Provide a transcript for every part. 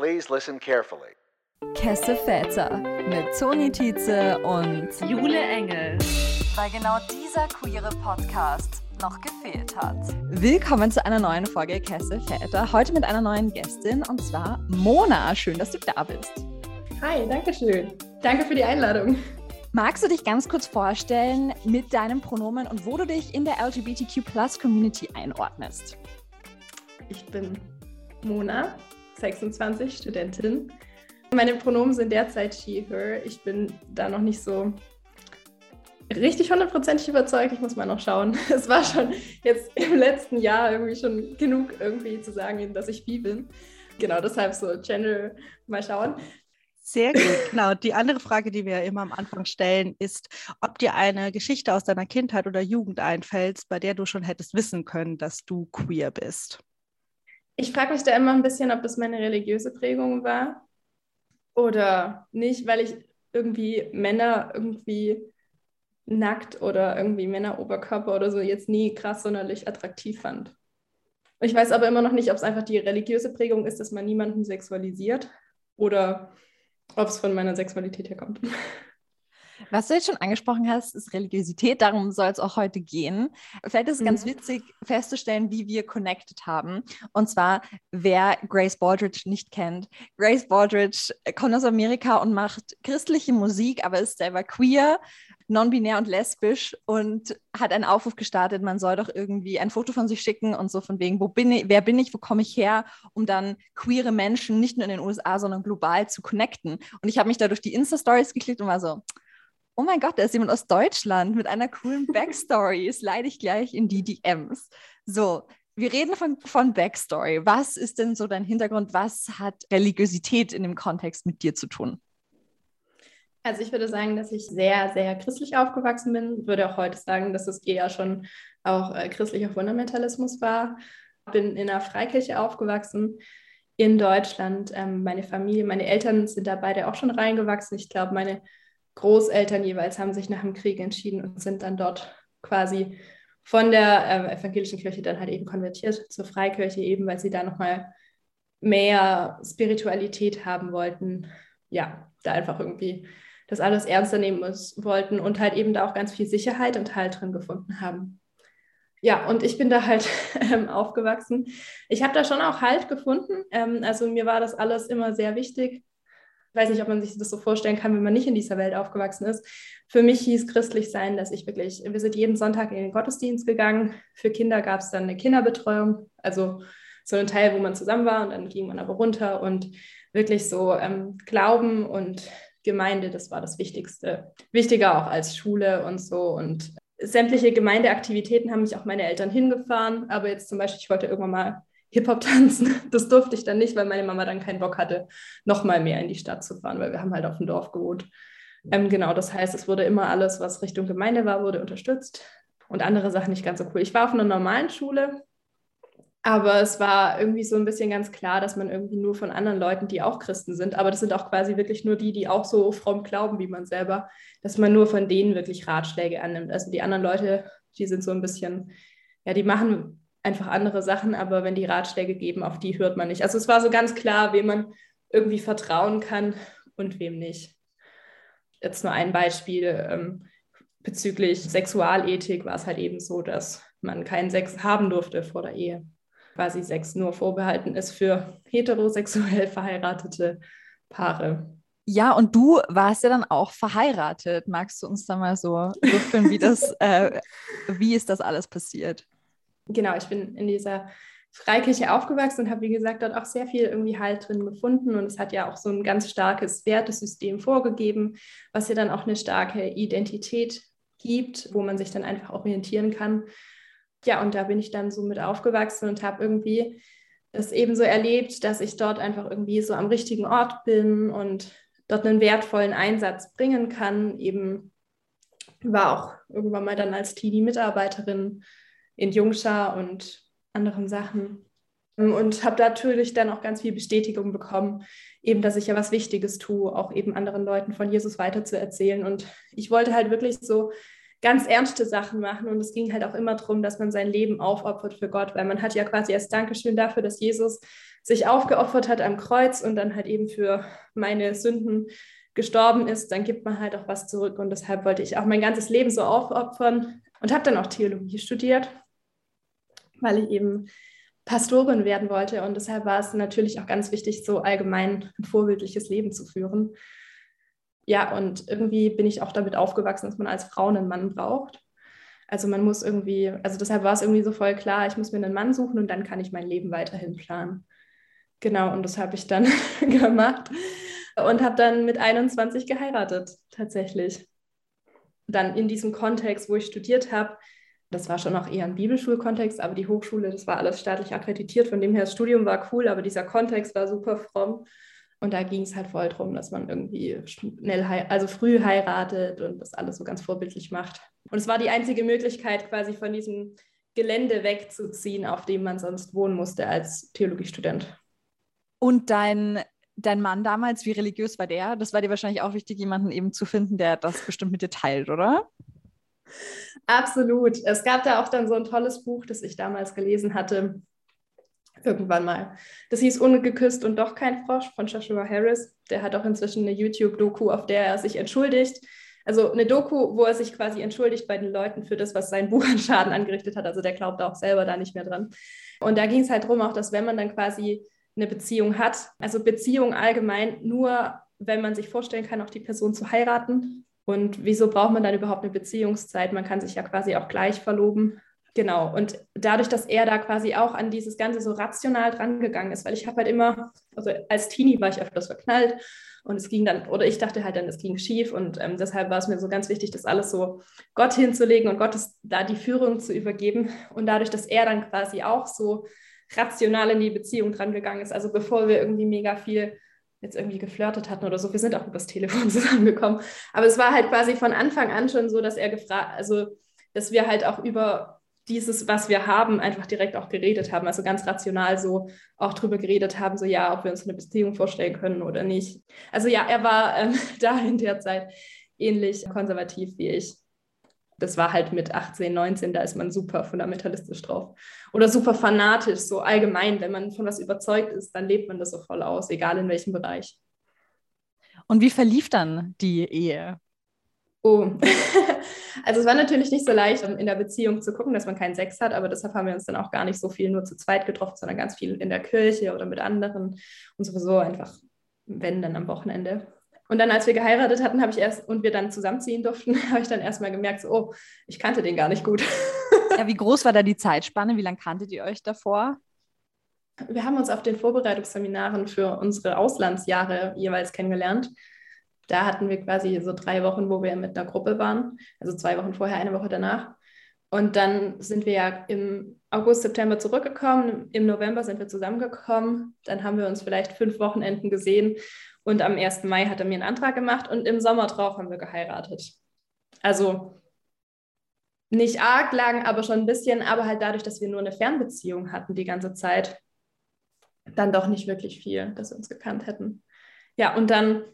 Please listen carefully. Kesse Väter mit Toni Tietze und Jule Engel. Weil genau dieser queere Podcast noch gefehlt hat. Willkommen zu einer neuen Folge Kesse Väter. Heute mit einer neuen Gästin und zwar Mona. Schön, dass du da bist. Hi, danke schön. Danke für die Einladung. Magst du dich ganz kurz vorstellen mit deinem Pronomen und wo du dich in der LGBTQ-Plus-Community einordnest? Ich bin Mona, 26, Studentin. Meine Pronomen sind derzeit she, her. Ich bin da noch nicht so richtig hundertprozentig überzeugt. Ich muss mal noch schauen. Es war schon jetzt im letzten Jahr irgendwie schon genug irgendwie zu sagen, dass ich bi bin. Genau, deshalb so Gender mal schauen. Sehr gut, genau. Die andere Frage, die wir immer am Anfang stellen, ist, ob dir eine Geschichte aus deiner Kindheit oder Jugend einfällt, bei der du schon hättest wissen können, dass du queer bist. Ich frage mich da immer ein bisschen, ob das meine religiöse Prägung war oder nicht, weil ich irgendwie Männer irgendwie nackt oder irgendwie Männeroberkörper oder so jetzt nie krass sonderlich attraktiv fand. Ich weiß aber immer noch nicht, ob es einfach die religiöse Prägung ist, dass man niemanden sexualisiert oder ob es von meiner Sexualität herkommt. Was du jetzt schon angesprochen hast, ist Religiosität. Darum soll es auch heute gehen. Vielleicht ist es mhm. ganz witzig festzustellen, wie wir connected haben. Und zwar, wer Grace Baldridge nicht kennt. Grace Baldridge kommt aus Amerika und macht christliche Musik, aber ist selber queer, non-binär und lesbisch und hat einen Aufruf gestartet, man soll doch irgendwie ein Foto von sich schicken und so von wegen, wo bin ich, wer bin ich, wo komme ich her, um dann queere Menschen nicht nur in den USA, sondern global zu connecten. Und ich habe mich da durch die Insta-Stories geklickt und war so, oh mein Gott, da ist jemand aus Deutschland mit einer coolen Backstory. Slide ich gleich in die DMs. So, wir reden von, von Backstory. Was ist denn so dein Hintergrund? Was hat Religiosität in dem Kontext mit dir zu tun? Also ich würde sagen, dass ich sehr, sehr christlich aufgewachsen bin. Würde auch heute sagen, dass es eher schon auch äh, christlicher Fundamentalismus war. Bin in einer Freikirche aufgewachsen in Deutschland. Ähm, meine Familie, meine Eltern sind da beide auch schon reingewachsen. Ich glaube, meine Großeltern jeweils haben sich nach dem Krieg entschieden und sind dann dort quasi von der äh, evangelischen Kirche dann halt eben konvertiert zur Freikirche, eben weil sie da nochmal mehr Spiritualität haben wollten. Ja, da einfach irgendwie das alles ernster nehmen wollten und halt eben da auch ganz viel Sicherheit und Halt drin gefunden haben. Ja, und ich bin da halt ähm, aufgewachsen. Ich habe da schon auch Halt gefunden. Ähm, also mir war das alles immer sehr wichtig. Ich weiß nicht, ob man sich das so vorstellen kann, wenn man nicht in dieser Welt aufgewachsen ist. Für mich hieß christlich sein, dass ich wirklich, wir sind jeden Sonntag in den Gottesdienst gegangen. Für Kinder gab es dann eine Kinderbetreuung, also so ein Teil, wo man zusammen war und dann ging man aber runter und wirklich so ähm, Glauben und Gemeinde, das war das Wichtigste. Wichtiger auch als Schule und so. Und sämtliche Gemeindeaktivitäten haben mich auch meine Eltern hingefahren. Aber jetzt zum Beispiel, ich wollte irgendwann mal Hip-Hop tanzen. Das durfte ich dann nicht, weil meine Mama dann keinen Bock hatte, noch mal mehr in die Stadt zu fahren, weil wir haben halt auf dem Dorf gewohnt. Ähm, genau, das heißt, es wurde immer alles, was Richtung Gemeinde war, wurde unterstützt und andere Sachen nicht ganz so cool. Ich war auf einer normalen Schule, aber es war irgendwie so ein bisschen ganz klar, dass man irgendwie nur von anderen Leuten, die auch Christen sind, aber das sind auch quasi wirklich nur die, die auch so fromm glauben wie man selber, dass man nur von denen wirklich Ratschläge annimmt. Also die anderen Leute, die sind so ein bisschen, ja, die machen einfach andere Sachen, aber wenn die Ratschläge geben, auf die hört man nicht. Also es war so ganz klar, wem man irgendwie vertrauen kann und wem nicht. Jetzt nur ein Beispiel ähm, bezüglich Sexualethik war es halt eben so, dass man keinen Sex haben durfte vor der Ehe. Quasi Sex nur vorbehalten ist für heterosexuell verheiratete Paare. Ja, und du warst ja dann auch verheiratet. Magst du uns da mal so würfeln, wie das, äh, wie ist das alles passiert? Genau, ich bin in dieser Freikirche aufgewachsen und habe, wie gesagt, dort auch sehr viel irgendwie Halt drin gefunden. Und es hat ja auch so ein ganz starkes Wertesystem vorgegeben, was ja dann auch eine starke Identität gibt, wo man sich dann einfach orientieren kann. Ja, und da bin ich dann so mit aufgewachsen und habe irgendwie das eben so erlebt, dass ich dort einfach irgendwie so am richtigen Ort bin und dort einen wertvollen Einsatz bringen kann. Eben war auch irgendwann mal dann als Teenie-Mitarbeiterin in Jungschar und anderen Sachen. Und habe natürlich dann auch ganz viel Bestätigung bekommen, eben, dass ich ja was Wichtiges tue, auch eben anderen Leuten von Jesus weiterzuerzählen. Und ich wollte halt wirklich so ganz ernste Sachen machen. Und es ging halt auch immer darum, dass man sein Leben aufopfert für Gott, weil man hat ja quasi als Dankeschön dafür, dass Jesus sich aufgeopfert hat am Kreuz und dann halt eben für meine Sünden gestorben ist, dann gibt man halt auch was zurück. Und deshalb wollte ich auch mein ganzes Leben so aufopfern und habe dann auch Theologie studiert, weil ich eben Pastorin werden wollte. Und deshalb war es natürlich auch ganz wichtig, so allgemein ein vorbildliches Leben zu führen. Ja, und irgendwie bin ich auch damit aufgewachsen, dass man als Frau einen Mann braucht. Also man muss irgendwie, also deshalb war es irgendwie so voll klar, ich muss mir einen Mann suchen und dann kann ich mein Leben weiterhin planen. Genau, und das habe ich dann gemacht und habe dann mit 21 geheiratet, tatsächlich. Dann in diesem Kontext, wo ich studiert habe, das war schon auch eher ein Bibelschulkontext, aber die Hochschule, das war alles staatlich akkreditiert. Von dem her, das Studium war cool, aber dieser Kontext war super fromm. Und da ging es halt voll darum, dass man irgendwie schnell, also früh heiratet und das alles so ganz vorbildlich macht. Und es war die einzige Möglichkeit, quasi von diesem Gelände wegzuziehen, auf dem man sonst wohnen musste als Theologiestudent. Und dein, dein Mann damals, wie religiös war der? Das war dir wahrscheinlich auch wichtig, jemanden eben zu finden, der das bestimmt mit dir teilt, oder? Absolut. Es gab da auch dann so ein tolles Buch, das ich damals gelesen hatte, irgendwann mal. Das hieß Ungeküsst und doch kein Frosch von Joshua Harris. Der hat auch inzwischen eine YouTube-Doku, auf der er sich entschuldigt. Also eine Doku, wo er sich quasi entschuldigt bei den Leuten für das, was sein Buch an Schaden angerichtet hat. Also der glaubt auch selber da nicht mehr dran. Und da ging es halt darum, auch, dass wenn man dann quasi eine Beziehung hat, also Beziehung allgemein nur, wenn man sich vorstellen kann, auch die Person zu heiraten. Und wieso braucht man dann überhaupt eine Beziehungszeit? Man kann sich ja quasi auch gleich verloben. Genau, und dadurch, dass er da quasi auch an dieses Ganze so rational drangegangen ist, weil ich habe halt immer, also als Teenie war ich öfters verknallt und es ging dann, oder ich dachte halt dann, es ging schief und ähm, deshalb war es mir so ganz wichtig, das alles so Gott hinzulegen und Gottes da die Führung zu übergeben. Und dadurch, dass er dann quasi auch so rational in die Beziehung drangegangen ist, also bevor wir irgendwie mega viel jetzt irgendwie geflirtet hatten oder so, wir sind auch übers Telefon zusammengekommen, aber es war halt quasi von Anfang an schon so, dass er gefragt, also dass wir halt auch über dieses, was wir haben, einfach direkt auch geredet haben. Also ganz rational so auch drüber geredet haben, so ja, ob wir uns eine Beziehung vorstellen können oder nicht. Also ja, er war ähm, da in der Zeit ähnlich konservativ wie ich. Das war halt mit 18, 19, da ist man super fundamentalistisch drauf. Oder super fanatisch, so allgemein. Wenn man von was überzeugt ist, dann lebt man das so voll aus, egal in welchem Bereich. Und wie verlief dann die Ehe? Oh, also es war natürlich nicht so leicht, in der Beziehung zu gucken, dass man keinen Sex hat, aber deshalb haben wir uns dann auch gar nicht so viel nur zu zweit getroffen, sondern ganz viel in der Kirche oder mit anderen und sowieso einfach, wenn dann am Wochenende. Und dann, als wir geheiratet hatten, habe ich erst und wir dann zusammenziehen durften, habe ich dann erstmal gemerkt, so, oh, ich kannte den gar nicht gut. Ja, wie groß war da die Zeitspanne? Wie lange kanntet ihr euch davor? Wir haben uns auf den Vorbereitungsseminaren für unsere Auslandsjahre jeweils kennengelernt da hatten wir quasi so drei Wochen, wo wir mit einer Gruppe waren, also zwei Wochen vorher, eine Woche danach. Und dann sind wir ja im August, September zurückgekommen. Im November sind wir zusammengekommen. Dann haben wir uns vielleicht fünf Wochenenden gesehen. Und am 1. Mai hat er mir einen Antrag gemacht und im Sommer drauf haben wir geheiratet. Also nicht arg lang, aber schon ein bisschen, aber halt dadurch, dass wir nur eine Fernbeziehung hatten die ganze Zeit, dann doch nicht wirklich viel, dass wir uns gekannt hätten. Ja, und dann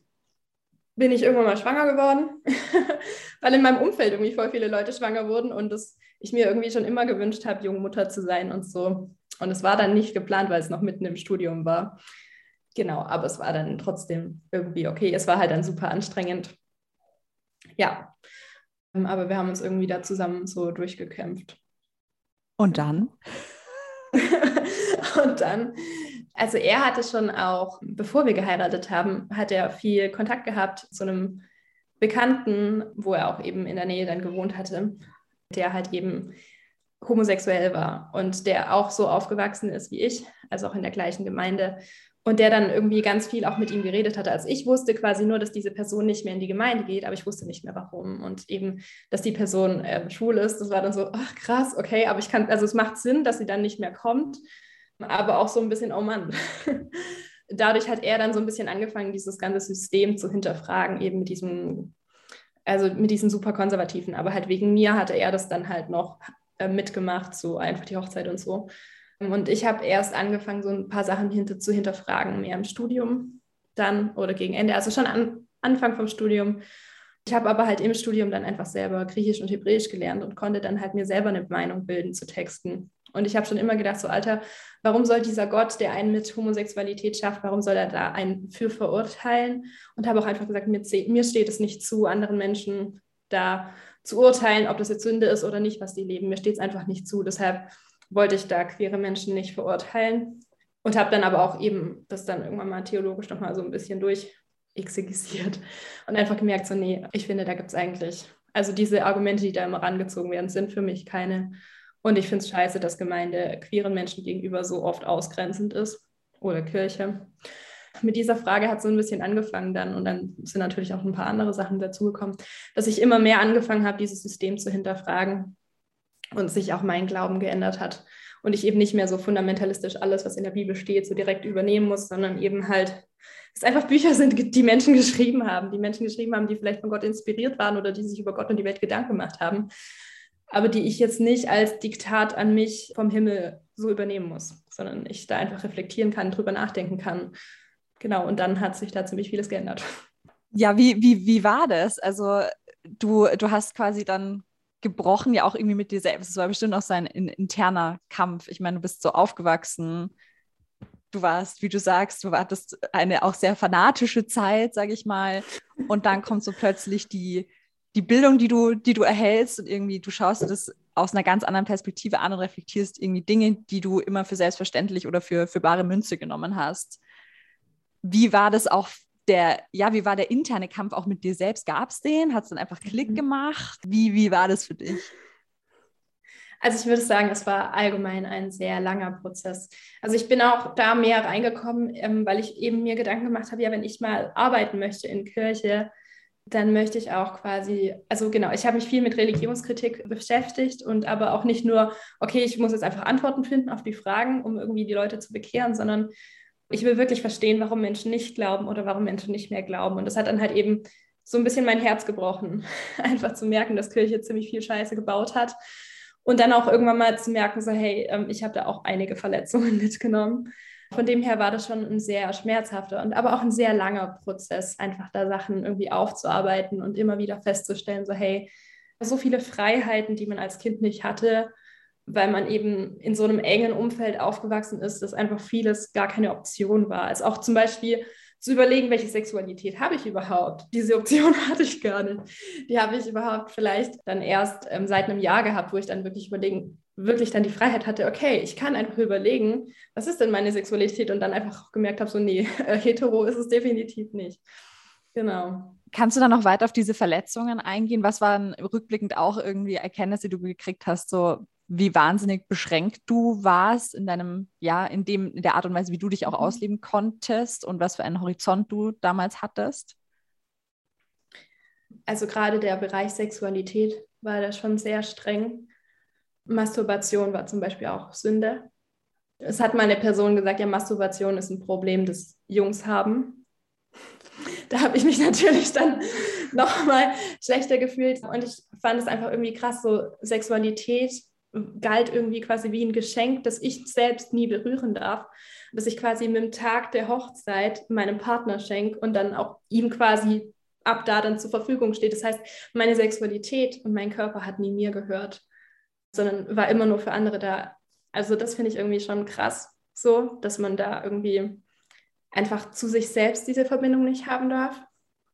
bin ich irgendwann mal schwanger geworden, weil in meinem Umfeld irgendwie voll viele Leute schwanger wurden und das, ich mir irgendwie schon immer gewünscht habe, junge Mutter zu sein und so. Und es war dann nicht geplant, weil es noch mitten im Studium war. Genau, aber es war dann trotzdem irgendwie okay. Es war halt dann super anstrengend. Ja, aber wir haben uns irgendwie da zusammen so durchgekämpft. Und dann? und dann also er hatte schon auch, bevor wir geheiratet haben, hat er viel Kontakt gehabt zu einem Bekannten, wo er auch eben in der Nähe dann gewohnt hatte, der halt eben homosexuell war und der auch so aufgewachsen ist wie ich, also auch in der gleichen Gemeinde. Und der dann irgendwie ganz viel auch mit ihm geredet hatte. Also ich wusste quasi nur, dass diese Person nicht mehr in die Gemeinde geht, aber ich wusste nicht mehr warum. Und eben, dass die Person äh, schwul ist, das war dann so, ach krass, okay, aber ich kann, also es macht Sinn, dass sie dann nicht mehr kommt aber auch so ein bisschen, oh Mann. Dadurch hat er dann so ein bisschen angefangen, dieses ganze System zu hinterfragen, eben mit diesem, also mit diesen super konservativen. Aber halt wegen mir hatte er das dann halt noch äh, mitgemacht, so einfach die Hochzeit und so. Und ich habe erst angefangen, so ein paar Sachen hinter, zu hinterfragen, mehr im Studium dann oder gegen Ende, also schon an Anfang vom Studium. Ich habe aber halt im Studium dann einfach selber Griechisch und Hebräisch gelernt und konnte dann halt mir selber eine Meinung bilden zu Texten Und ich habe schon immer gedacht, so Alter, warum soll dieser Gott, der einen mit Homosexualität schafft, warum soll er da einen für verurteilen? Und habe auch einfach gesagt, mir, mir steht es nicht zu, anderen Menschen da zu urteilen, ob das jetzt Sünde ist oder nicht, was die leben. Mir steht es einfach nicht zu. Deshalb wollte ich da queere Menschen nicht verurteilen und habe dann aber auch eben das dann irgendwann mal theologisch nochmal so ein bisschen durchexegisiert und einfach gemerkt, so nee, ich finde, da gibt es eigentlich, also diese Argumente, die da immer rangezogen werden, sind für mich keine. Und ich finde es scheiße, dass Gemeinde queeren Menschen gegenüber so oft ausgrenzend ist oder Kirche. Mit dieser Frage hat so ein bisschen angefangen dann und dann sind natürlich auch ein paar andere Sachen dazugekommen, dass ich immer mehr angefangen habe, dieses System zu hinterfragen und sich auch mein Glauben geändert hat und ich eben nicht mehr so fundamentalistisch alles, was in der Bibel steht, so direkt übernehmen muss, sondern eben halt es einfach Bücher sind, die Menschen geschrieben haben, die Menschen geschrieben haben, die vielleicht von Gott inspiriert waren oder die sich über Gott und die Welt Gedanken gemacht haben, aber die ich jetzt nicht als Diktat an mich vom Himmel so übernehmen muss, sondern ich da einfach reflektieren kann, drüber nachdenken kann. Genau, und dann hat sich da ziemlich vieles geändert. Ja, wie, wie, wie war das? Also du, du hast quasi dann gebrochen, ja auch irgendwie mit dir selbst. Es war bestimmt auch sein in, interner Kampf. Ich meine, du bist so aufgewachsen. Du warst, wie du sagst, du wartest eine auch sehr fanatische Zeit, sage ich mal. Und dann kommt so plötzlich die, die Bildung, die du, die du erhältst und irgendwie du schaust dir das aus einer ganz anderen Perspektive an und reflektierst irgendwie Dinge, die du immer für selbstverständlich oder für, für bare Münze genommen hast. Wie war das auch der, ja, wie war der interne Kampf auch mit dir selbst? Gab es den? Hat es dann einfach Klick mhm. gemacht? Wie, wie war das für dich? Also ich würde sagen, es war allgemein ein sehr langer Prozess. Also ich bin auch da mehr reingekommen, ähm, weil ich eben mir Gedanken gemacht habe, ja, wenn ich mal arbeiten möchte in Kirche, dann möchte ich auch quasi, also genau, ich habe mich viel mit Religionskritik beschäftigt und aber auch nicht nur, okay, ich muss jetzt einfach Antworten finden auf die Fragen, um irgendwie die Leute zu bekehren, sondern ich will wirklich verstehen, warum Menschen nicht glauben oder warum Menschen nicht mehr glauben. Und das hat dann halt eben so ein bisschen mein Herz gebrochen, einfach zu merken, dass Kirche ziemlich viel Scheiße gebaut hat. Und dann auch irgendwann mal zu merken, so hey, ähm, ich habe da auch einige Verletzungen mitgenommen. Von dem her war das schon ein sehr schmerzhafter und aber auch ein sehr langer Prozess, einfach da Sachen irgendwie aufzuarbeiten und immer wieder festzustellen, so hey, so viele Freiheiten, die man als Kind nicht hatte, weil man eben in so einem engen Umfeld aufgewachsen ist, dass einfach vieles gar keine Option war. Also auch zum Beispiel zu überlegen, welche Sexualität habe ich überhaupt. Diese Option hatte ich gar nicht. Die habe ich überhaupt vielleicht dann erst ähm, seit einem Jahr gehabt, wo ich dann wirklich überlegen, wirklich dann die Freiheit hatte, okay, ich kann einfach überlegen, was ist denn meine Sexualität und dann einfach gemerkt habe, so nee, äh, hetero ist es definitiv nicht. Genau. Kannst du dann noch weiter auf diese Verletzungen eingehen? Was waren rückblickend auch irgendwie Erkenntnisse, die du gekriegt hast, so wie wahnsinnig beschränkt du warst in deinem, ja, in dem, in der Art und Weise, wie du dich auch mhm. ausleben konntest und was für einen Horizont du damals hattest? Also gerade der Bereich Sexualität war da schon sehr streng. Masturbation war zum Beispiel auch Sünde. Es hat meine Person gesagt, ja, Masturbation ist ein Problem, das Jungs haben. Da habe ich mich natürlich dann nochmal schlechter gefühlt. Und ich fand es einfach irgendwie krass, so Sexualität galt irgendwie quasi wie ein Geschenk, das ich selbst nie berühren darf, dass ich quasi mit dem Tag der Hochzeit meinem Partner schenke und dann auch ihm quasi ab da dann zur Verfügung steht. Das heißt, meine Sexualität und mein Körper hat nie mir gehört, sondern war immer nur für andere da. Also das finde ich irgendwie schon krass, so, dass man da irgendwie einfach zu sich selbst diese Verbindung nicht haben darf,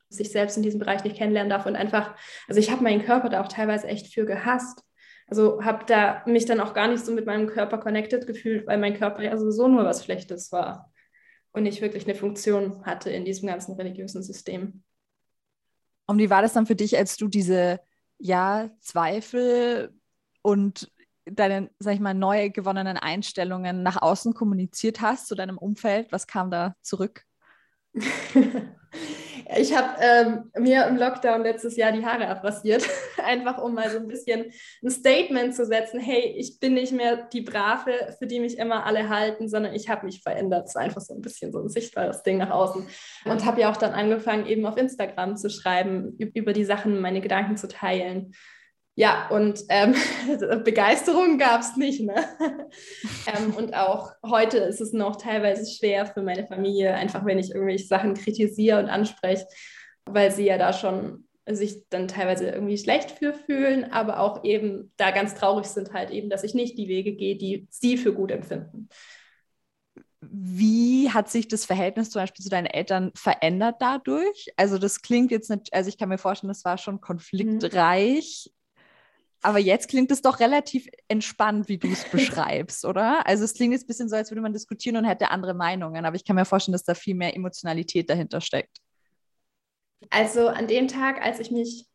sich selbst in diesem Bereich nicht kennenlernen darf und einfach, also ich habe meinen Körper da auch teilweise echt für gehasst also habe da mich dann auch gar nicht so mit meinem Körper connected gefühlt, weil mein Körper ja sowieso nur was Schlechtes war und nicht wirklich eine Funktion hatte in diesem ganzen religiösen System. Und wie war das dann für dich, als du diese ja, Zweifel und deine, sag ich mal, neu gewonnenen Einstellungen nach außen kommuniziert hast zu deinem Umfeld? Was kam da zurück? Ich habe ähm, mir im Lockdown letztes Jahr die Haare abrasiert, einfach um mal so ein bisschen ein Statement zu setzen, hey, ich bin nicht mehr die Brave, für die mich immer alle halten, sondern ich habe mich verändert. Es war einfach so ein bisschen so ein sichtbares Ding nach außen. Und habe ja auch dann angefangen, eben auf Instagram zu schreiben, über die Sachen, meine Gedanken zu teilen. Ja, und ähm, Begeisterung gab es nicht. Ne? ähm, und auch heute ist es noch teilweise schwer für meine Familie, einfach wenn ich irgendwelche Sachen kritisiere und anspreche, weil sie ja da schon sich dann teilweise irgendwie schlecht für fühlen, aber auch eben da ganz traurig sind halt eben, dass ich nicht die Wege gehe, die sie für gut empfinden. Wie hat sich das Verhältnis zum Beispiel zu deinen Eltern verändert dadurch? Also das klingt jetzt nicht, also ich kann mir vorstellen, das war schon konfliktreich, mhm. Aber jetzt klingt es doch relativ entspannt, wie du es beschreibst, oder? Also es klingt jetzt ein bisschen so, als würde man diskutieren und hätte andere Meinungen, aber ich kann mir vorstellen, dass da viel mehr Emotionalität dahinter steckt. Also an dem Tag, als ich mich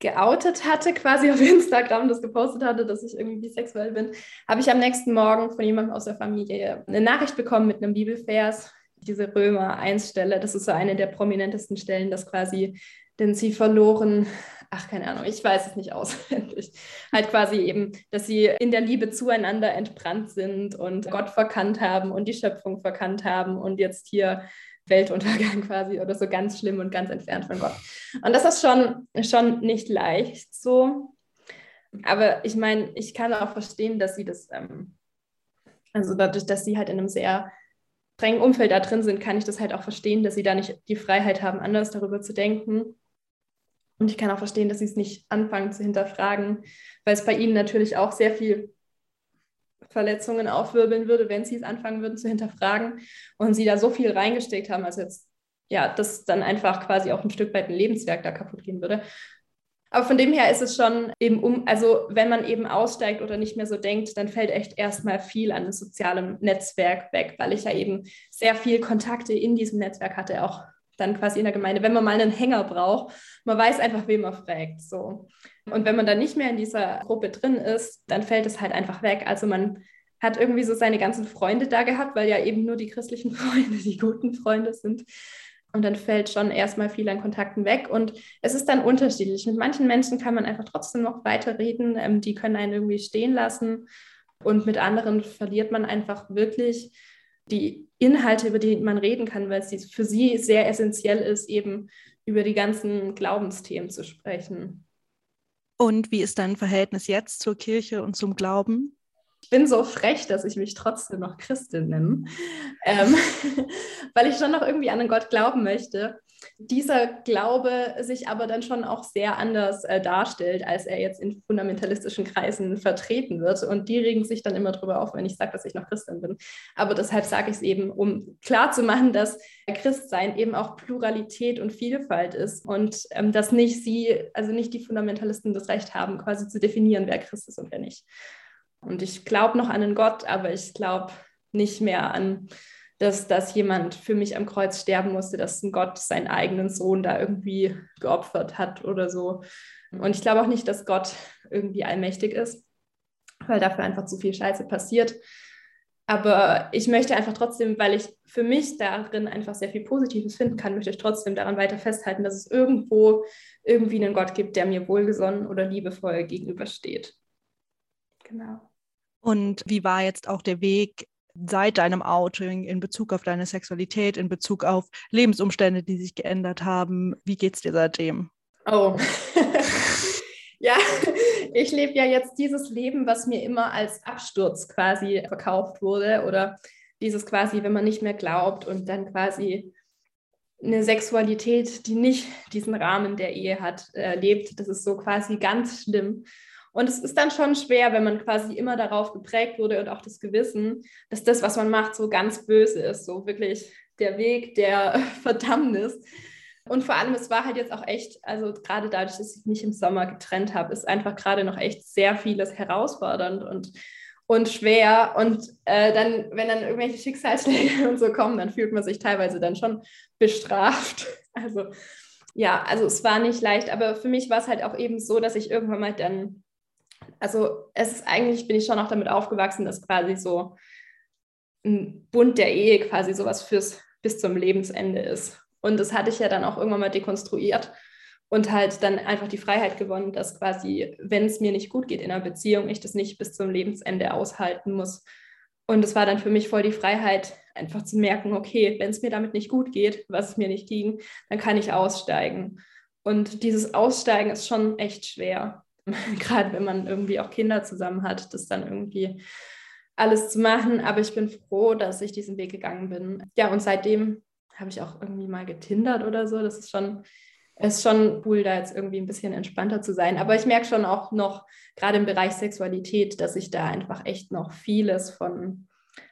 geoutet hatte, quasi auf Instagram das gepostet hatte, dass ich irgendwie bisexuell bin, habe ich am nächsten Morgen von jemandem aus der Familie eine Nachricht bekommen mit einem Bibelvers, diese Römer 1 Stelle, das ist so eine der prominentesten Stellen, dass quasi, denn sie verloren, ach keine Ahnung, ich weiß es nicht auswendig, halt quasi eben, dass sie in der Liebe zueinander entbrannt sind und Gott verkannt haben und die Schöpfung verkannt haben und jetzt hier Weltuntergang quasi oder so ganz schlimm und ganz entfernt von Gott. Und das ist schon, schon nicht leicht so. Aber ich meine, ich kann auch verstehen, dass sie das, ähm, also dadurch, dass sie halt in einem sehr strengen Umfeld da drin sind, kann ich das halt auch verstehen, dass sie da nicht die Freiheit haben, anders darüber zu denken. Und ich kann auch verstehen, dass sie es nicht anfangen zu hinterfragen, weil es bei ihnen natürlich auch sehr viel Verletzungen aufwirbeln würde, wenn sie es anfangen würden zu hinterfragen und sie da so viel reingesteckt haben, also jetzt, ja, dass dann einfach quasi auch ein Stück weit ein Lebenswerk da kaputt gehen würde. Aber von dem her ist es schon eben um, also wenn man eben aussteigt oder nicht mehr so denkt, dann fällt echt erstmal viel an sozialem Netzwerk weg, weil ich ja eben sehr viel Kontakte in diesem Netzwerk hatte, auch dann quasi in der Gemeinde, wenn man mal einen Hänger braucht, man weiß einfach, wem man fragt. So. Und wenn man dann nicht mehr in dieser Gruppe drin ist, dann fällt es halt einfach weg. Also man hat irgendwie so seine ganzen Freunde da gehabt, weil ja eben nur die christlichen Freunde die guten Freunde sind. Und dann fällt schon erstmal viel an Kontakten weg. Und es ist dann unterschiedlich. Mit manchen Menschen kann man einfach trotzdem noch weiterreden. Ähm, die können einen irgendwie stehen lassen. Und mit anderen verliert man einfach wirklich die Inhalte, über die man reden kann, weil es für sie sehr essentiell ist, eben über die ganzen Glaubensthemen zu sprechen. Und wie ist dein Verhältnis jetzt zur Kirche und zum Glauben? Ich bin so frech, dass ich mich trotzdem noch Christin nenne, ähm, weil ich schon noch irgendwie an einen Gott glauben möchte dieser Glaube sich aber dann schon auch sehr anders äh, darstellt, als er jetzt in fundamentalistischen Kreisen vertreten wird. Und die regen sich dann immer darüber auf, wenn ich sage, dass ich noch Christin bin. Aber deshalb sage ich es eben, um klarzumachen, dass Christsein eben auch Pluralität und Vielfalt ist und ähm, dass nicht sie, also nicht die Fundamentalisten das Recht haben, quasi zu definieren, wer Christ ist und wer nicht. Und ich glaube noch an einen Gott, aber ich glaube nicht mehr an dass, dass jemand für mich am Kreuz sterben musste, dass ein Gott seinen eigenen Sohn da irgendwie geopfert hat oder so. Und ich glaube auch nicht, dass Gott irgendwie allmächtig ist, weil dafür einfach zu viel Scheiße passiert. Aber ich möchte einfach trotzdem, weil ich für mich darin einfach sehr viel Positives finden kann, möchte ich trotzdem daran weiter festhalten, dass es irgendwo irgendwie einen Gott gibt, der mir wohlgesonnen oder liebevoll gegenübersteht. Genau. Und wie war jetzt auch der Weg seit deinem Outing in Bezug auf deine Sexualität, in Bezug auf Lebensumstände, die sich geändert haben? Wie geht es dir seitdem? Oh. ja, ich lebe ja jetzt dieses Leben, was mir immer als Absturz quasi verkauft wurde oder dieses quasi, wenn man nicht mehr glaubt und dann quasi eine Sexualität, die nicht diesen Rahmen der Ehe hat, äh, lebt. Das ist so quasi ganz schlimm. Und es ist dann schon schwer, wenn man quasi immer darauf geprägt wurde und auch das Gewissen, dass das, was man macht, so ganz böse ist, so wirklich der Weg der Verdammnis. Und vor allem, es war halt jetzt auch echt, also gerade dadurch, dass ich mich im Sommer getrennt habe, ist einfach gerade noch echt sehr vieles herausfordernd und, und schwer. Und äh, dann, wenn dann irgendwelche Schicksalsschläge und so kommen, dann fühlt man sich teilweise dann schon bestraft. Also ja, also es war nicht leicht, aber für mich war es halt auch eben so, dass ich irgendwann mal dann also es ist eigentlich, bin ich schon auch damit aufgewachsen, dass quasi so ein Bund der Ehe quasi sowas fürs bis zum Lebensende ist. Und das hatte ich ja dann auch irgendwann mal dekonstruiert und halt dann einfach die Freiheit gewonnen, dass quasi, wenn es mir nicht gut geht in einer Beziehung, ich das nicht bis zum Lebensende aushalten muss. Und es war dann für mich voll die Freiheit, einfach zu merken, okay, wenn es mir damit nicht gut geht, was es mir nicht ging, dann kann ich aussteigen. Und dieses Aussteigen ist schon echt schwer. gerade wenn man irgendwie auch Kinder zusammen hat, das dann irgendwie alles zu machen. Aber ich bin froh, dass ich diesen Weg gegangen bin. Ja, und seitdem habe ich auch irgendwie mal getindert oder so. Das ist schon ist schon cool, da jetzt irgendwie ein bisschen entspannter zu sein. Aber ich merke schon auch noch, gerade im Bereich Sexualität, dass ich da einfach echt noch vieles von,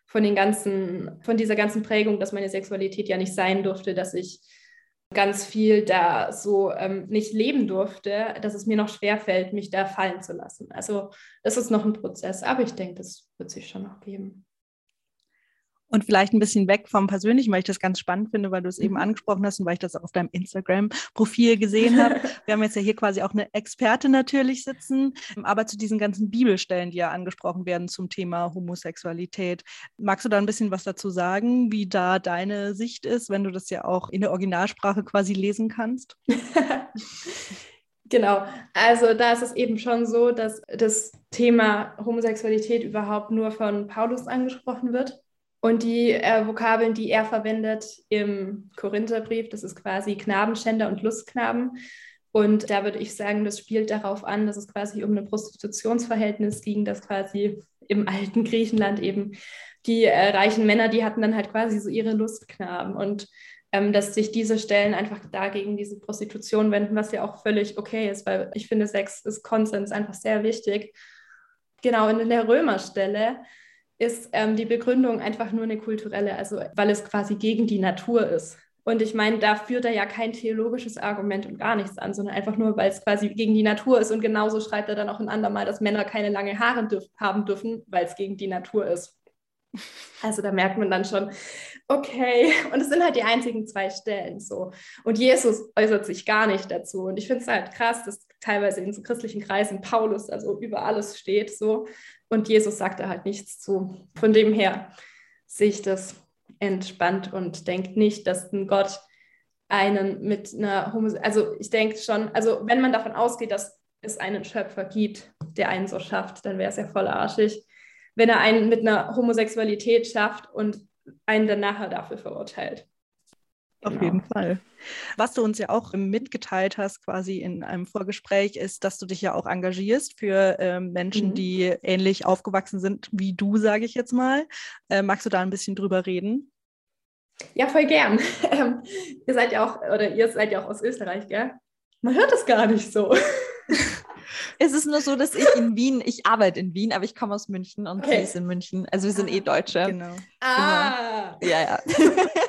von den ganzen, von dieser ganzen Prägung, dass meine Sexualität ja nicht sein durfte, dass ich ganz viel da so ähm, nicht leben durfte, dass es mir noch schwerfällt, mich da fallen zu lassen. Also das ist noch ein Prozess, aber ich denke, das wird sich schon noch geben. Und vielleicht ein bisschen weg vom Persönlichen, weil ich das ganz spannend finde, weil du es eben mhm. angesprochen hast und weil ich das auch auf deinem Instagram-Profil gesehen habe. Wir haben jetzt ja hier quasi auch eine Experte natürlich sitzen, aber zu diesen ganzen Bibelstellen, die ja angesprochen werden zum Thema Homosexualität. Magst du da ein bisschen was dazu sagen, wie da deine Sicht ist, wenn du das ja auch in der Originalsprache quasi lesen kannst? Genau, also da ist es eben schon so, dass das Thema Homosexualität überhaupt nur von Paulus angesprochen wird. Und die äh, Vokabeln, die er verwendet im Korintherbrief, das ist quasi Knabenschänder und Lustknaben. Und da würde ich sagen, das spielt darauf an, dass es quasi um ein Prostitutionsverhältnis ging, dass quasi im alten Griechenland eben die äh, reichen Männer, die hatten dann halt quasi so ihre Lustknaben. Und ähm, dass sich diese Stellen einfach dagegen diese Prostitution wenden, was ja auch völlig okay ist, weil ich finde, Sex ist Konsens einfach sehr wichtig. Genau, und in der Römerstelle ist ähm, die Begründung einfach nur eine kulturelle, also weil es quasi gegen die Natur ist. Und ich meine, da führt er ja kein theologisches Argument und gar nichts an, sondern einfach nur, weil es quasi gegen die Natur ist. Und genauso schreibt er dann auch ein andermal, dass Männer keine lange Haare dürf haben dürfen, weil es gegen die Natur ist. Also da merkt man dann schon, okay, und es sind halt die einzigen zwei Stellen so. Und Jesus äußert sich gar nicht dazu. Und ich finde es halt krass, dass teilweise in so christlichen Kreisen Paulus also über alles steht so. Und Jesus sagt da halt nichts zu. Von dem her sehe ich das entspannt und denke nicht, dass ein Gott einen mit einer Homos also ich denke schon, also wenn man davon ausgeht, dass es einen Schöpfer gibt, der einen so schafft, dann wäre es ja voll arschig, wenn er einen mit einer Homosexualität schafft und einen dann nachher dafür verurteilt. Auf genau. jeden Fall. Was du uns ja auch mitgeteilt hast, quasi in einem Vorgespräch, ist, dass du dich ja auch engagierst für äh, Menschen, mhm. die ähnlich aufgewachsen sind wie du, sage ich jetzt mal. Äh, magst du da ein bisschen drüber reden? Ja, voll gern. Ähm, ihr seid ja auch, oder ihr seid ja auch aus Österreich, gell? Man hört das gar nicht so. es ist nur so, dass ich in Wien, ich arbeite in Wien, aber ich komme aus München und okay. sie ist in München. Also wir sind eh Deutsche. Genau. Ah. Genau. Ja, ja.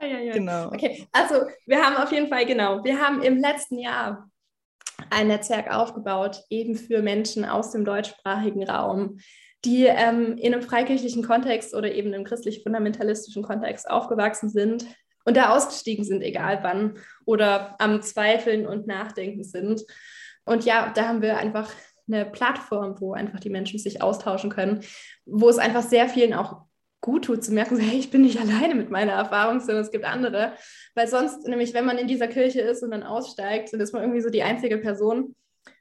Ja, ja, ja. Genau. Okay, also wir haben auf jeden Fall, genau, wir haben im letzten Jahr ein Netzwerk aufgebaut, eben für Menschen aus dem deutschsprachigen Raum, die ähm, in einem freikirchlichen Kontext oder eben im christlich-fundamentalistischen Kontext aufgewachsen sind und da ausgestiegen sind, egal wann, oder am Zweifeln und Nachdenken sind. Und ja, da haben wir einfach eine Plattform, wo einfach die Menschen sich austauschen können, wo es einfach sehr vielen auch gut tut, zu merken, so, hey, ich bin nicht alleine mit meiner Erfahrung, sondern es gibt andere. Weil sonst, nämlich, wenn man in dieser Kirche ist und dann aussteigt, dann ist man irgendwie so die einzige Person,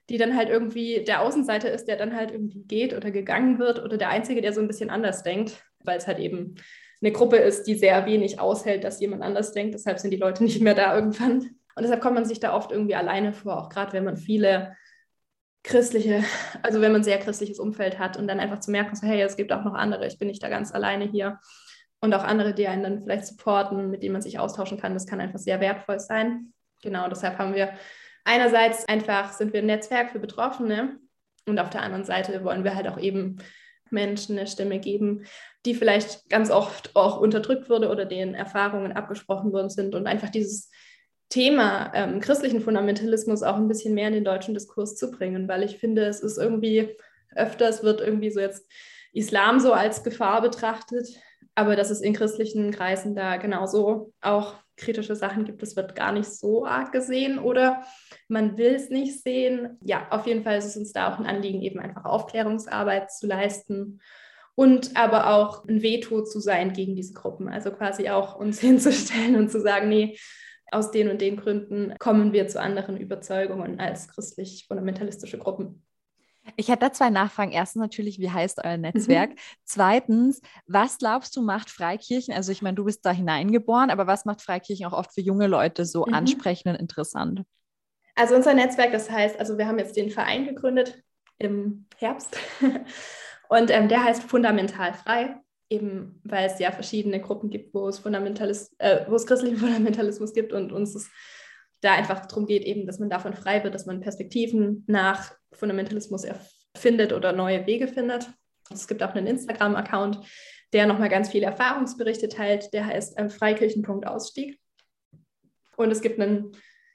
die dann halt irgendwie der Außenseiter ist, der dann halt irgendwie geht oder gegangen wird oder der Einzige, der so ein bisschen anders denkt, weil es halt eben eine Gruppe ist, die sehr wenig aushält, dass jemand anders denkt. Deshalb sind die Leute nicht mehr da irgendwann. Und deshalb kommt man sich da oft irgendwie alleine vor, auch gerade wenn man viele christliche, also wenn man ein sehr christliches Umfeld hat und dann einfach zu merken, so, hey, es gibt auch noch andere, ich bin nicht da ganz alleine hier. Und auch andere, die einen dann vielleicht supporten, mit denen man sich austauschen kann, das kann einfach sehr wertvoll sein. Genau, deshalb haben wir einerseits einfach, sind wir ein Netzwerk für Betroffene und auf der anderen Seite wollen wir halt auch eben Menschen eine Stimme geben, die vielleicht ganz oft auch unterdrückt wurde oder denen Erfahrungen abgesprochen worden sind und einfach dieses Thema ähm, christlichen Fundamentalismus auch ein bisschen mehr in den deutschen Diskurs zu bringen, weil ich finde, es ist irgendwie öfters wird irgendwie so jetzt Islam so als Gefahr betrachtet, aber dass es in christlichen Kreisen da genauso auch kritische Sachen gibt, das wird gar nicht so arg gesehen oder man will es nicht sehen. Ja, auf jeden Fall ist es uns da auch ein Anliegen, eben einfach Aufklärungsarbeit zu leisten und aber auch ein Veto zu sein gegen diese Gruppen. Also quasi auch uns hinzustellen und zu sagen, nee, aus den und den Gründen kommen wir zu anderen Überzeugungen als christlich-fundamentalistische Gruppen. Ich hätte da zwei Nachfragen. Erstens natürlich, wie heißt euer Netzwerk? Mhm. Zweitens, was glaubst du, macht Freikirchen? Also ich meine, du bist da hineingeboren, aber was macht Freikirchen auch oft für junge Leute so mhm. ansprechend und interessant? Also unser Netzwerk, das heißt, also wir haben jetzt den Verein gegründet im Herbst und ähm, der heißt Fundamental Frei. Eben weil es ja verschiedene Gruppen gibt, wo es, Fundamentalis äh, wo es christlichen Fundamentalismus gibt und uns es da einfach darum geht, eben, dass man davon frei wird, dass man Perspektiven nach Fundamentalismus erfindet oder neue Wege findet. Es gibt auch einen Instagram-Account, der nochmal ganz viele Erfahrungsberichte teilt, der heißt äh, Freikirchen.ausstieg. Und es gibt einen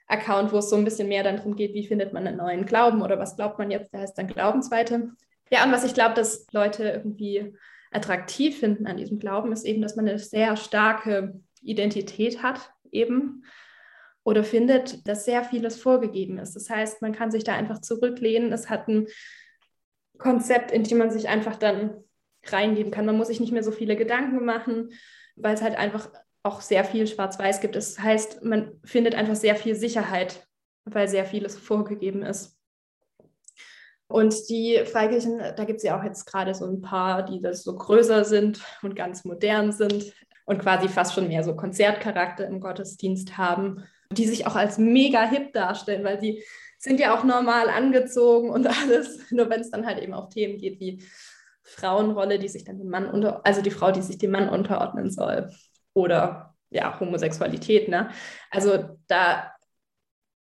Account, wo es so ein bisschen mehr dann darum geht, wie findet man einen neuen Glauben oder was glaubt man jetzt, der heißt dann Glaubensweite. Ja, und was ich glaube, dass Leute irgendwie attraktiv finden an diesem Glauben, ist eben, dass man eine sehr starke Identität hat, eben. Oder findet, dass sehr vieles vorgegeben ist. Das heißt, man kann sich da einfach zurücklehnen. Es hat ein Konzept, in dem man sich einfach dann reingeben kann. Man muss sich nicht mehr so viele Gedanken machen, weil es halt einfach auch sehr viel Schwarz-Weiß gibt. Das heißt, man findet einfach sehr viel Sicherheit, weil sehr vieles vorgegeben ist. Und die Freikirchen, da gibt es ja auch jetzt gerade so ein paar, die das so größer sind und ganz modern sind und quasi fast schon mehr so Konzertcharakter im Gottesdienst haben, die sich auch als mega hip darstellen, weil sie sind ja auch normal angezogen und alles, nur wenn es dann halt eben auf Themen geht wie Frauenrolle, die sich dann dem Mann unter, also die Frau, die sich dem Mann unterordnen soll oder ja, Homosexualität, ne? Also da,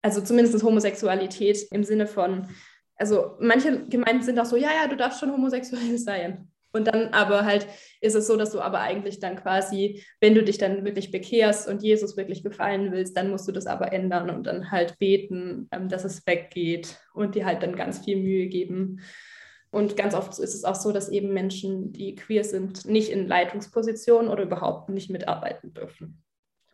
also zumindest Homosexualität im Sinne von also manche Gemeinden sind auch so, ja, ja, du darfst schon homosexuell sein. Und dann aber halt ist es so, dass du aber eigentlich dann quasi, wenn du dich dann wirklich bekehrst und Jesus wirklich gefallen willst, dann musst du das aber ändern und dann halt beten, ähm, dass es weggeht und dir halt dann ganz viel Mühe geben. Und ganz oft ist es auch so, dass eben Menschen, die queer sind, nicht in Leitungspositionen oder überhaupt nicht mitarbeiten dürfen.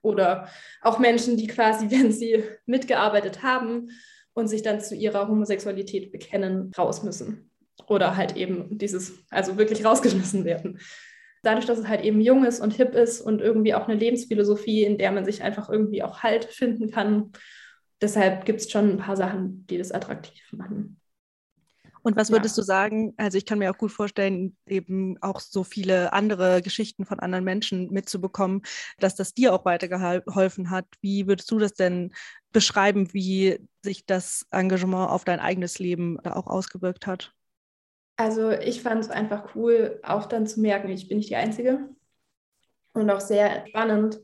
Oder auch Menschen, die quasi, wenn sie mitgearbeitet haben, und sich dann zu ihrer Homosexualität bekennen, raus müssen. Oder halt eben dieses, also wirklich rausgeschmissen werden. Dadurch, dass es halt eben jung ist und hip ist und irgendwie auch eine Lebensphilosophie, in der man sich einfach irgendwie auch Halt finden kann. Deshalb gibt es schon ein paar Sachen, die das attraktiv machen. Und was würdest ja. du sagen? Also ich kann mir auch gut vorstellen, eben auch so viele andere Geschichten von anderen Menschen mitzubekommen, dass das dir auch weitergeholfen hat. Wie würdest du das denn beschreiben, wie sich das Engagement auf dein eigenes Leben da auch ausgewirkt hat? Also ich fand es einfach cool, auch dann zu merken, ich bin nicht die Einzige. Und auch sehr spannend,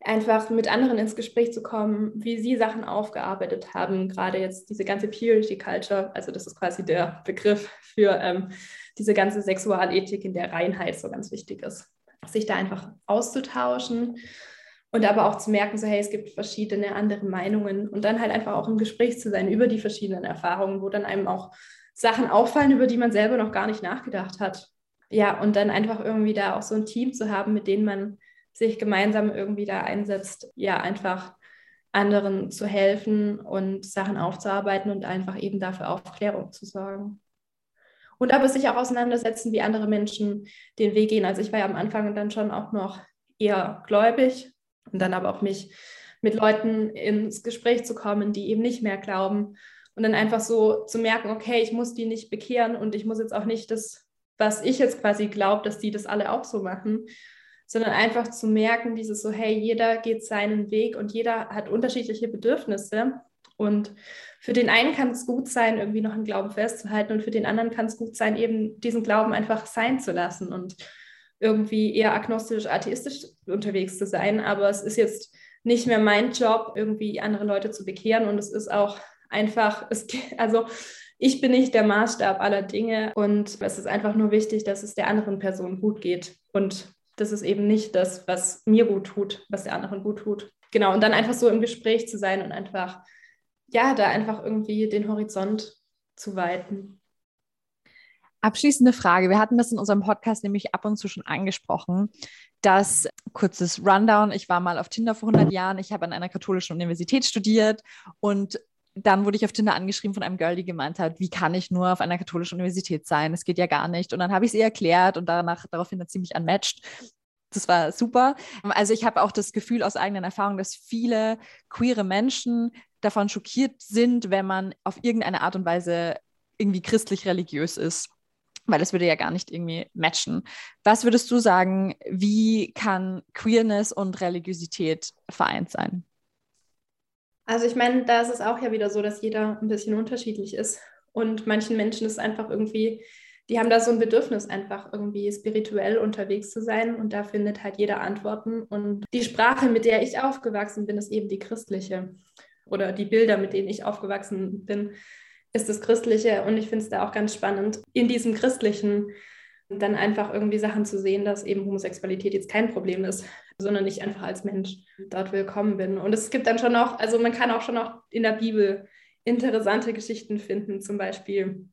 einfach mit anderen ins Gespräch zu kommen, wie sie Sachen aufgearbeitet haben. Gerade jetzt diese ganze Purity Culture, also das ist quasi der Begriff für ähm, diese ganze Sexualethik, in der Reinheit so ganz wichtig ist. Sich da einfach auszutauschen und aber auch zu merken, so hey, es gibt verschiedene andere Meinungen und dann halt einfach auch im Gespräch zu sein über die verschiedenen Erfahrungen, wo dann einem auch Sachen auffallen, über die man selber noch gar nicht nachgedacht hat. Ja, und dann einfach irgendwie da auch so ein Team zu haben, mit denen man sich gemeinsam irgendwie da einsetzt, ja, einfach anderen zu helfen und Sachen aufzuarbeiten und einfach eben dafür Aufklärung zu sorgen. Und aber sich auch auseinandersetzen, wie andere Menschen den Weg gehen. Also ich war ja am Anfang dann schon auch noch eher gläubig und dann aber auch mich mit Leuten ins Gespräch zu kommen, die eben nicht mehr glauben und dann einfach so zu merken, okay, ich muss die nicht bekehren und ich muss jetzt auch nicht das, was ich jetzt quasi glaube, dass die das alle auch so machen, sondern einfach zu merken, dieses so, hey, jeder geht seinen Weg und jeder hat unterschiedliche Bedürfnisse. Und für den einen kann es gut sein, irgendwie noch einen Glauben festzuhalten und für den anderen kann es gut sein, eben diesen Glauben einfach sein zu lassen und irgendwie eher agnostisch, atheistisch unterwegs zu sein. Aber es ist jetzt nicht mehr mein Job, irgendwie andere Leute zu bekehren und es ist auch einfach, es, also ich bin nicht der Maßstab aller Dinge und es ist einfach nur wichtig, dass es der anderen Person gut geht. Und das ist eben nicht das, was mir gut tut, was der anderen gut tut. Genau, und dann einfach so im Gespräch zu sein und einfach, ja, da einfach irgendwie den Horizont zu weiten. Abschließende Frage. Wir hatten das in unserem Podcast nämlich ab und zu schon angesprochen. Das kurzes Rundown. Ich war mal auf Tinder vor 100 Jahren. Ich habe an einer katholischen Universität studiert und dann wurde ich auf Tinder angeschrieben von einem Girl, die gemeint hat, wie kann ich nur auf einer katholischen Universität sein? Das geht ja gar nicht. Und dann habe ich es ihr erklärt und danach daraufhin hat sie mich unmatched. Das war super. Also ich habe auch das Gefühl aus eigenen Erfahrungen, dass viele queere Menschen davon schockiert sind, wenn man auf irgendeine Art und Weise irgendwie christlich-religiös ist weil das würde ja gar nicht irgendwie matchen. Was würdest du sagen, wie kann Queerness und Religiosität vereint sein? Also ich meine, da ist es auch ja wieder so, dass jeder ein bisschen unterschiedlich ist. Und manchen Menschen ist einfach irgendwie die haben da so ein Bedürfnis, einfach irgendwie spirituell unterwegs zu sein und da findet halt jeder Antworten. Und die Sprache, mit der ich aufgewachsen bin, ist eben die christliche. Oder die Bilder, mit denen ich aufgewachsen bin, ist das Christliche. Und ich finde es da auch ganz spannend, in diesem Christlichen dann einfach irgendwie Sachen zu sehen, dass eben Homosexualität jetzt kein Problem ist, sondern ich einfach als Mensch dort willkommen bin. Und es gibt dann schon auch, also man kann auch schon auch in der Bibel interessante Geschichten finden, zum Beispiel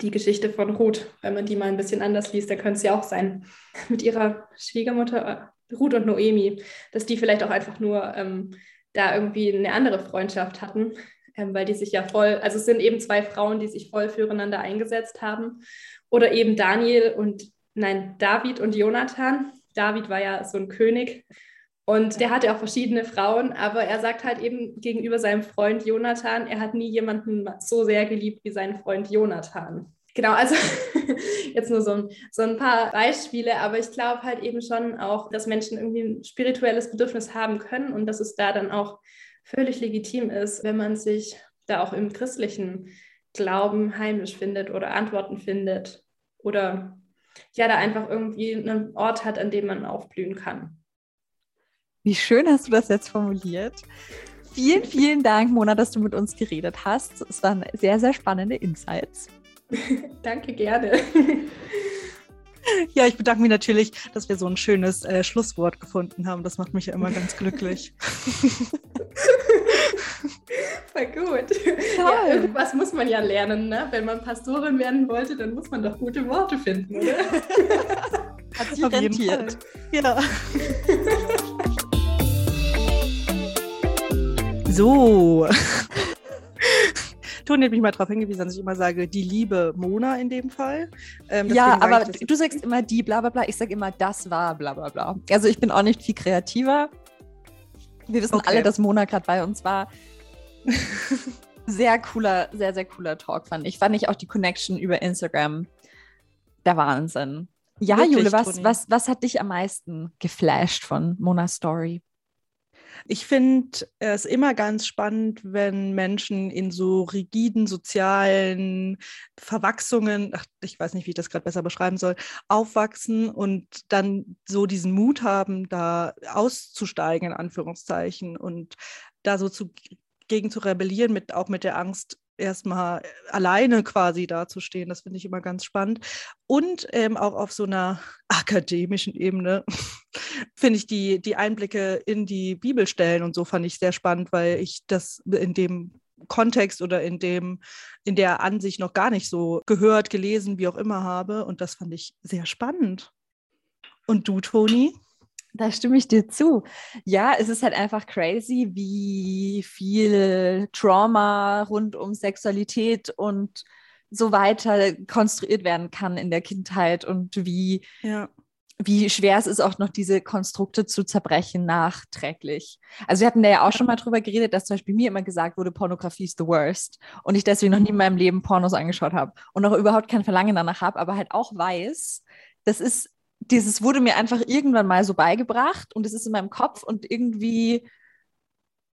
die Geschichte von Ruth, wenn man die mal ein bisschen anders liest, dann könnte es ja auch sein, mit ihrer Schwiegermutter äh, Ruth und Noemi, dass die vielleicht auch einfach nur ähm, da irgendwie eine andere Freundschaft hatten, ähm, weil die sich ja voll, also es sind eben zwei Frauen, die sich voll füreinander eingesetzt haben. Oder eben Daniel und, nein, David und Jonathan. David war ja so ein König und der hatte auch verschiedene Frauen, aber er sagt halt eben gegenüber seinem Freund Jonathan, er hat nie jemanden so sehr geliebt wie seinen Freund Jonathan. Genau, also jetzt nur so ein, so ein paar Beispiele, aber ich glaube halt eben schon auch, dass Menschen irgendwie ein spirituelles Bedürfnis haben können und dass es da dann auch völlig legitim ist, wenn man sich da auch im christlichen Glauben heimisch findet oder Antworten findet oder ja, da einfach irgendwie einen Ort hat, an dem man aufblühen kann. Wie schön hast du das jetzt formuliert. Vielen, vielen Dank, Mona, dass du mit uns geredet hast. Es waren sehr, sehr spannende Insights. Danke, gerne. Ja, ich bedanke mich natürlich, dass wir so ein schönes äh, Schlusswort gefunden haben. Das macht mich ja immer ganz glücklich. Voll gut. Ja, irgendwas muss man ja lernen, ne? Wenn man Pastorin werden wollte, dann muss man doch gute Worte finden, oder? Hat sich Auf rentiert. Ja. So. Toni hat mich mal darauf hingewiesen, dass ich immer sage, die liebe Mona in dem Fall. Ähm, ja, aber du sagst immer die, bla bla bla. Ich sage immer, das war, bla bla bla. Also ich bin auch nicht viel kreativer. Wir wissen okay. alle, dass Mona gerade bei uns war. sehr cooler, sehr, sehr cooler Talk, fand ich. Fand ich auch die Connection über Instagram der Wahnsinn. Ja, Wirklich, Jule, was, was, was hat dich am meisten geflasht von Monas Story? Ich finde es immer ganz spannend, wenn Menschen in so rigiden sozialen Verwachsungen, ach, ich weiß nicht, wie ich das gerade besser beschreiben soll, aufwachsen und dann so diesen Mut haben, da auszusteigen, in Anführungszeichen, und da so zu, gegen zu rebellieren, mit, auch mit der Angst, erstmal alleine quasi dazustehen. Das finde ich immer ganz spannend. Und ähm, auch auf so einer akademischen Ebene finde ich die, die Einblicke in die Bibelstellen und so fand ich sehr spannend, weil ich das in dem Kontext oder in dem, in der Ansicht noch gar nicht so gehört, gelesen, wie auch immer habe. Und das fand ich sehr spannend. Und du, Toni? Da stimme ich dir zu. Ja, es ist halt einfach crazy, wie viel Trauma rund um Sexualität und so weiter konstruiert werden kann in der Kindheit und wie, ja. wie schwer es ist, auch noch diese Konstrukte zu zerbrechen nachträglich. Also wir hatten da ja auch schon mal drüber geredet, dass zum Beispiel mir immer gesagt wurde, Pornografie ist the worst und ich deswegen noch nie in meinem Leben Pornos angeschaut habe und auch überhaupt kein Verlangen danach habe, aber halt auch weiß, das ist dieses wurde mir einfach irgendwann mal so beigebracht und es ist in meinem Kopf und irgendwie,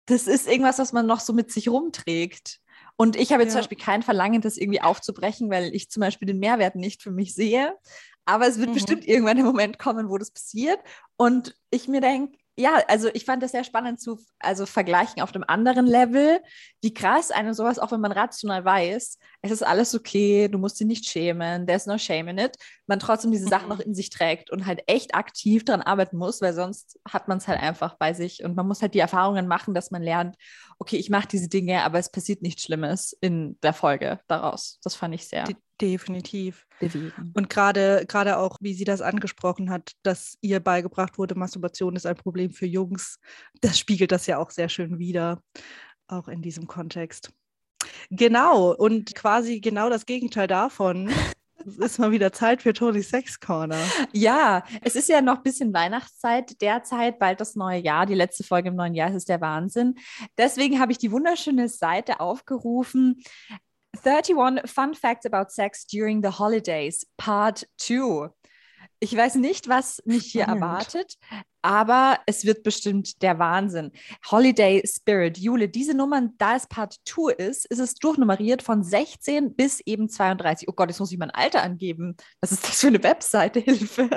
das ist irgendwas, was man noch so mit sich rumträgt. Und ich habe jetzt ja. zum Beispiel kein Verlangen, das irgendwie aufzubrechen, weil ich zum Beispiel den Mehrwert nicht für mich sehe. Aber es wird mhm. bestimmt irgendwann der Moment kommen, wo das passiert. Und ich mir denke, ja, also ich fand das sehr spannend zu also vergleichen auf einem anderen Level, wie krass einem sowas, auch wenn man rational weiß, es ist alles okay, du musst dich nicht schämen, there's no shame in it, man trotzdem diese Sachen noch mhm. in sich trägt und halt echt aktiv daran arbeiten muss, weil sonst hat man es halt einfach bei sich und man muss halt die Erfahrungen machen, dass man lernt, okay, ich mache diese Dinge, aber es passiert nichts Schlimmes in der Folge daraus. Das fand ich sehr. Die Definitiv. Bewegen. Und gerade gerade auch, wie sie das angesprochen hat, dass ihr beigebracht wurde, Masturbation ist ein Problem für Jungs, das spiegelt das ja auch sehr schön wider, auch in diesem Kontext. Genau, und quasi genau das Gegenteil davon. Es ist mal wieder Zeit für Tony Sex Corner. Ja, es ist ja noch ein bisschen Weihnachtszeit derzeit, bald das neue Jahr. Die letzte Folge im neuen Jahr es ist der Wahnsinn. Deswegen habe ich die wunderschöne Seite aufgerufen. 31 Fun Facts About Sex During the Holidays, Part 2. Ich weiß nicht, was mich hier Spannend. erwartet, aber es wird bestimmt der Wahnsinn. Holiday Spirit, Jule, diese Nummern, da es Part 2 ist, ist es durchnummeriert von 16 bis eben 32. Oh Gott, jetzt muss ich mein Alter angeben. Was ist das für eine Webseite? Hilfe.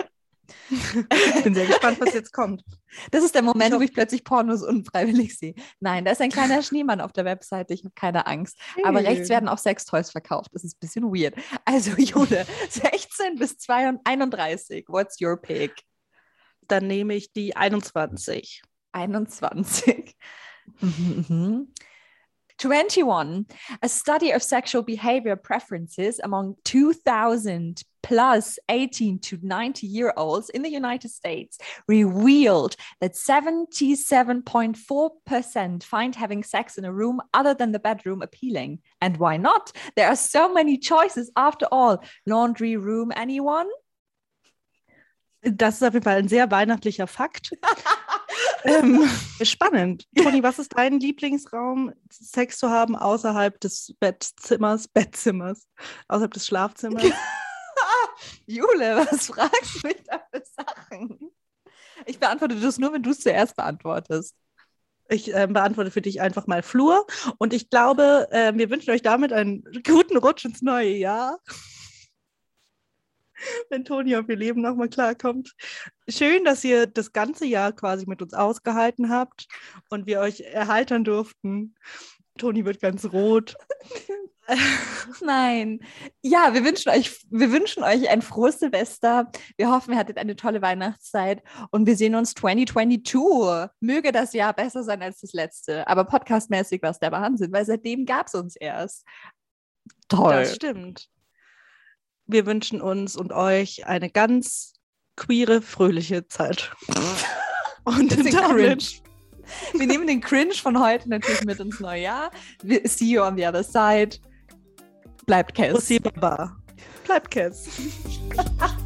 Ich bin sehr gespannt, was jetzt kommt. Das ist der Moment, Ich wo ich plötzlich Pornos unfreiwillig sehe. Nein, da ist ein kleiner Schneemann auf der Webseite. Ich habe keine Angst. Aber rechts werden auch Sextoys verkauft. Das ist ein bisschen weird. Also, Jule, 16 bis 32. What's your pick? Dann nehme ich die 21. 21. Mhm, mhm. 21. A study of sexual behavior preferences among 2,000 plus 18 to 90 year olds in the United States revealed that 77.4% find having sex in a room other than the bedroom appealing. And why not? There are so many choices after all. Laundry room, anyone? Das ist auf jeden Fall ein sehr weihnachtlicher Fakt. ähm, spannend. Toni, was ist dein Lieblingsraum, Sex zu haben außerhalb des Bettzimmers, Bettzimmers, außerhalb des Schlafzimmers? Jule, was fragst du mich da für Sachen? Ich beantworte das nur, wenn du es zuerst beantwortest. Ich äh, beantworte für dich einfach mal Flur. Und ich glaube, äh, wir wünschen euch damit einen guten Rutsch ins neue Jahr. Wenn Toni auf ihr Leben nochmal klarkommt. Schön, dass ihr das ganze Jahr quasi mit uns ausgehalten habt und wir euch erheitern durften. Toni wird ganz rot. Nein. Ja, wir wünschen euch, wir wünschen euch ein frohes Silvester. Wir hoffen, ihr hattet eine tolle Weihnachtszeit und wir sehen uns 2022. Möge das Jahr besser sein als das letzte. Aber podcastmäßig war es der Wahnsinn, weil seitdem gab es uns erst. Toll. Das stimmt. Wir wünschen uns und euch eine ganz queere, fröhliche Zeit. Und damit cringe. Wir nehmen den Cringe von heute natürlich mit ins neue Jahr. See you on the other side. Bleibt Baba. Bleibt Kiss.